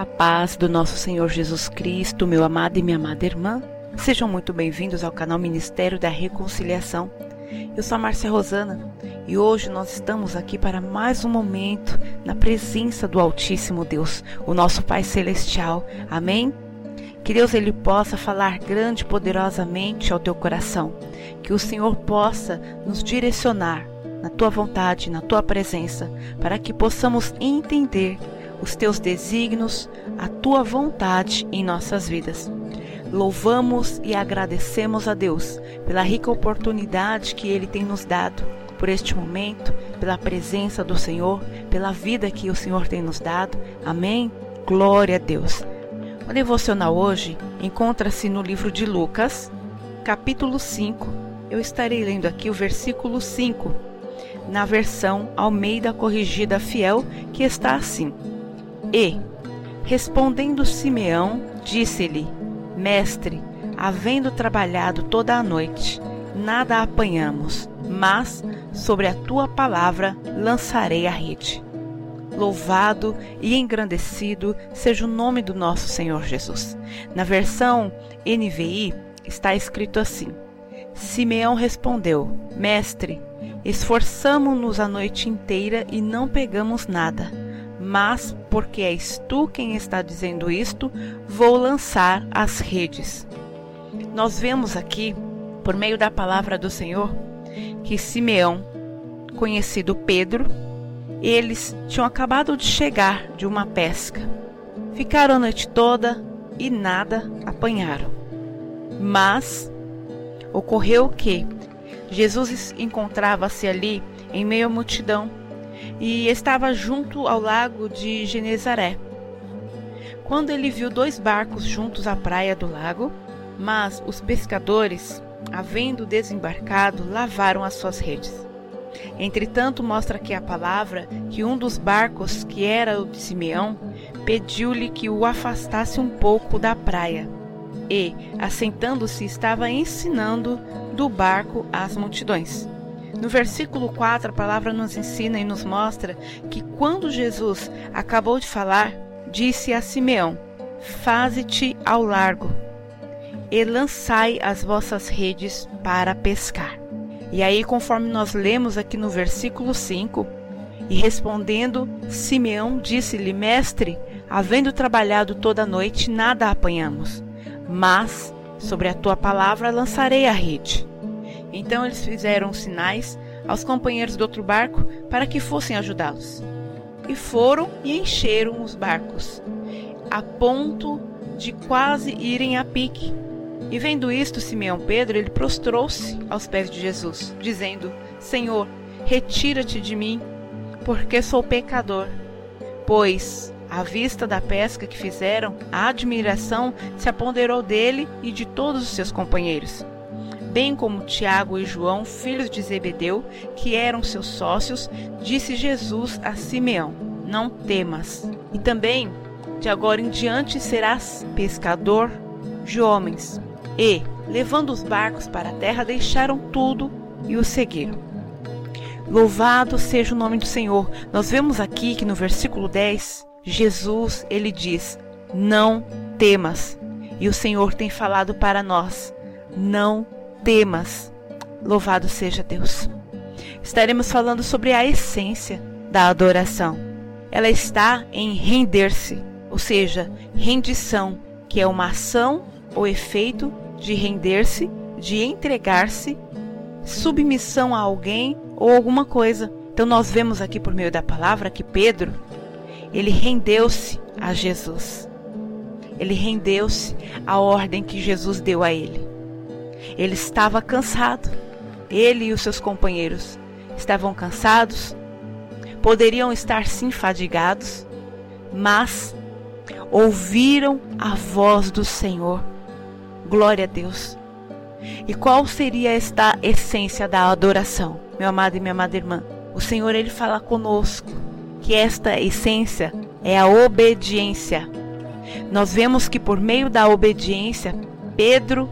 A paz do nosso Senhor Jesus Cristo, meu amado e minha amada irmã. Sejam muito bem-vindos ao canal Ministério da Reconciliação. Eu sou a Márcia Rosana e hoje nós estamos aqui para mais um momento na presença do Altíssimo Deus, o nosso Pai Celestial. Amém? Que Deus ele possa falar grande e poderosamente ao teu coração. Que o Senhor possa nos direcionar na tua vontade, na tua presença, para que possamos entender os teus desígnios, a tua vontade em nossas vidas. Louvamos e agradecemos a Deus pela rica oportunidade que Ele tem nos dado, por este momento, pela presença do Senhor, pela vida que o Senhor tem nos dado. Amém? Glória a Deus. O devocional hoje encontra-se no livro de Lucas, capítulo 5. Eu estarei lendo aqui o versículo 5, na versão Almeida Corrigida Fiel, que está assim: E, respondendo Simeão, disse-lhe: Mestre, havendo trabalhado toda a noite, nada apanhamos, mas sobre a tua palavra lançarei a rede. Louvado e engrandecido seja o nome do nosso Senhor Jesus. Na versão NVI está escrito assim: Simeão respondeu: Mestre, esforçamo-nos a noite inteira e não pegamos nada mas porque és tu quem está dizendo isto, vou lançar as redes. Nós vemos aqui, por meio da palavra do Senhor, que Simeão, conhecido Pedro, eles tinham acabado de chegar de uma pesca. Ficaram a noite toda e nada apanharam. Mas ocorreu que Jesus encontrava-se ali em meio à multidão e estava junto ao lago de Genezaré. Quando ele viu dois barcos juntos à praia do lago, mas os pescadores, havendo desembarcado, lavaram as suas redes. Entretanto, mostra aqui a palavra que um dos barcos, que era o de Simeão, pediu-lhe que o afastasse um pouco da praia. E, assentando-se, estava ensinando do barco às multidões. No versículo 4, a palavra nos ensina e nos mostra que quando Jesus acabou de falar, disse a Simeão: Faze-te ao largo e lançai as vossas redes para pescar. E aí, conforme nós lemos aqui no versículo 5, e respondendo, Simeão disse-lhe: Mestre, havendo trabalhado toda a noite, nada apanhamos, mas sobre a tua palavra lançarei a rede. Então eles fizeram sinais aos companheiros do outro barco para que fossem ajudá-los. E foram e encheram os barcos, a ponto de quase irem a pique. E vendo isto, Simeão Pedro, ele prostrou-se aos pés de Jesus, dizendo: Senhor, retira-te de mim, porque sou pecador. Pois, à vista da pesca que fizeram, a admiração se apoderou dele e de todos os seus companheiros bem como Tiago e João, filhos de Zebedeu, que eram seus sócios, disse Jesus a Simeão: Não temas. E também, de agora em diante, serás pescador de homens. E, levando os barcos para a terra, deixaram tudo e o seguiram. Louvado seja o nome do Senhor. Nós vemos aqui que no versículo 10, Jesus, ele diz: Não temas. E o Senhor tem falado para nós: Não temas. Louvado seja Deus. Estaremos falando sobre a essência da adoração. Ela está em render-se, ou seja, rendição, que é uma ação ou efeito de render-se, de entregar-se, submissão a alguém ou alguma coisa. Então nós vemos aqui por meio da palavra que Pedro, ele rendeu-se a Jesus. Ele rendeu-se à ordem que Jesus deu a ele. Ele estava cansado. Ele e os seus companheiros estavam cansados, poderiam estar sim fadigados, mas ouviram a voz do Senhor. Glória a Deus. E qual seria esta essência da adoração, meu amado e minha amada irmã? O Senhor ele fala conosco que esta essência é a obediência. Nós vemos que por meio da obediência, Pedro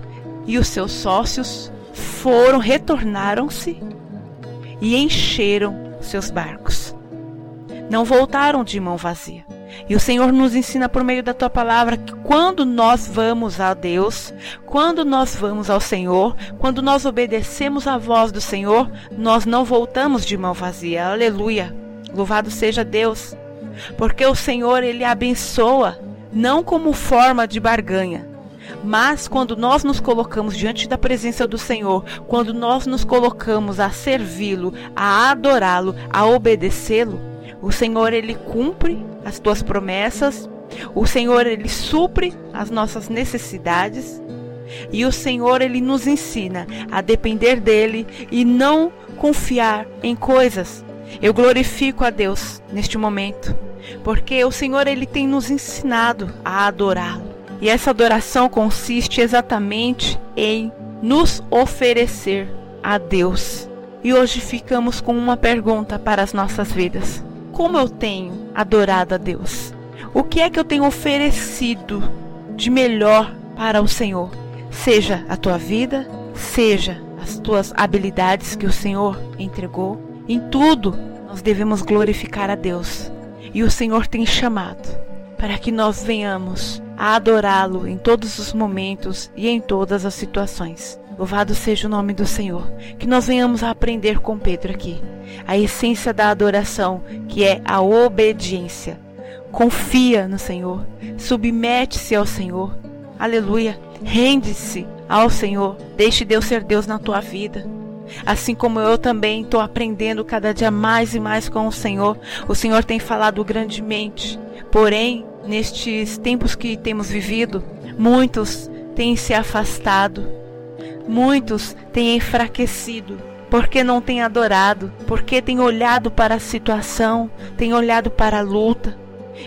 e os seus sócios foram, retornaram-se e encheram seus barcos. Não voltaram de mão vazia. E o Senhor nos ensina por meio da tua palavra que quando nós vamos a Deus, quando nós vamos ao Senhor, quando nós obedecemos a voz do Senhor, nós não voltamos de mão vazia. Aleluia. Louvado seja Deus. Porque o Senhor ele abençoa não como forma de barganha, mas quando nós nos colocamos diante da presença do Senhor, quando nós nos colocamos a servi-lo, a adorá-lo, a obedecê-lo, o Senhor ele cumpre as tuas promessas, o Senhor ele supre as nossas necessidades e o Senhor ele nos ensina a depender dele e não confiar em coisas. Eu glorifico a Deus neste momento, porque o Senhor ele tem nos ensinado a adorá-lo. E essa adoração consiste exatamente em nos oferecer a Deus. E hoje ficamos com uma pergunta para as nossas vidas como eu tenho adorado a Deus? O que é que eu tenho oferecido de melhor para o Senhor? Seja a tua vida, seja as tuas habilidades que o Senhor entregou, em tudo nós devemos glorificar a Deus. E o Senhor tem chamado para que nós venhamos a adorá-lo em todos os momentos e em todas as situações. Louvado seja o nome do Senhor. Que nós venhamos a aprender com Pedro aqui a essência da adoração, que é a obediência. Confia no Senhor, submete-se ao Senhor. Aleluia. Rende-se ao Senhor. Deixe Deus ser Deus na tua vida. Assim como eu também estou aprendendo cada dia mais e mais com o Senhor. O Senhor tem falado grandemente. Porém, nestes tempos que temos vivido, muitos têm se afastado Muitos têm enfraquecido porque não têm adorado, porque têm olhado para a situação, têm olhado para a luta.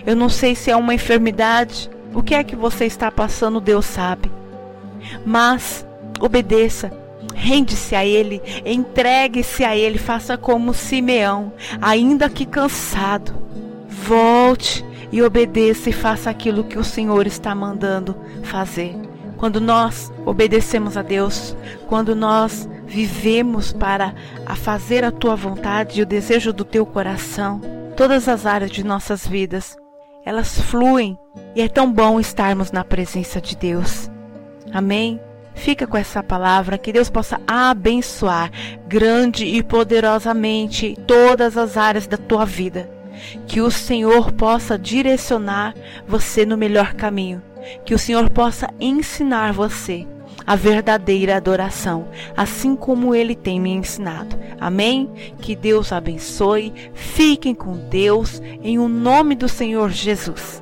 Eu não sei se é uma enfermidade, o que é que você está passando, Deus sabe. Mas obedeça, rende-se a Ele, entregue-se a Ele, faça como Simeão, ainda que cansado. Volte e obedeça e faça aquilo que o Senhor está mandando fazer. Quando nós obedecemos a Deus, quando nós vivemos para a fazer a tua vontade e o desejo do teu coração, todas as áreas de nossas vidas, elas fluem e é tão bom estarmos na presença de Deus. Amém? Fica com essa palavra, que Deus possa abençoar grande e poderosamente todas as áreas da tua vida. Que o Senhor possa direcionar você no melhor caminho que o Senhor possa ensinar você a verdadeira adoração, assim como ele tem me ensinado. Amém? Que Deus abençoe. Fiquem com Deus em o nome do Senhor Jesus.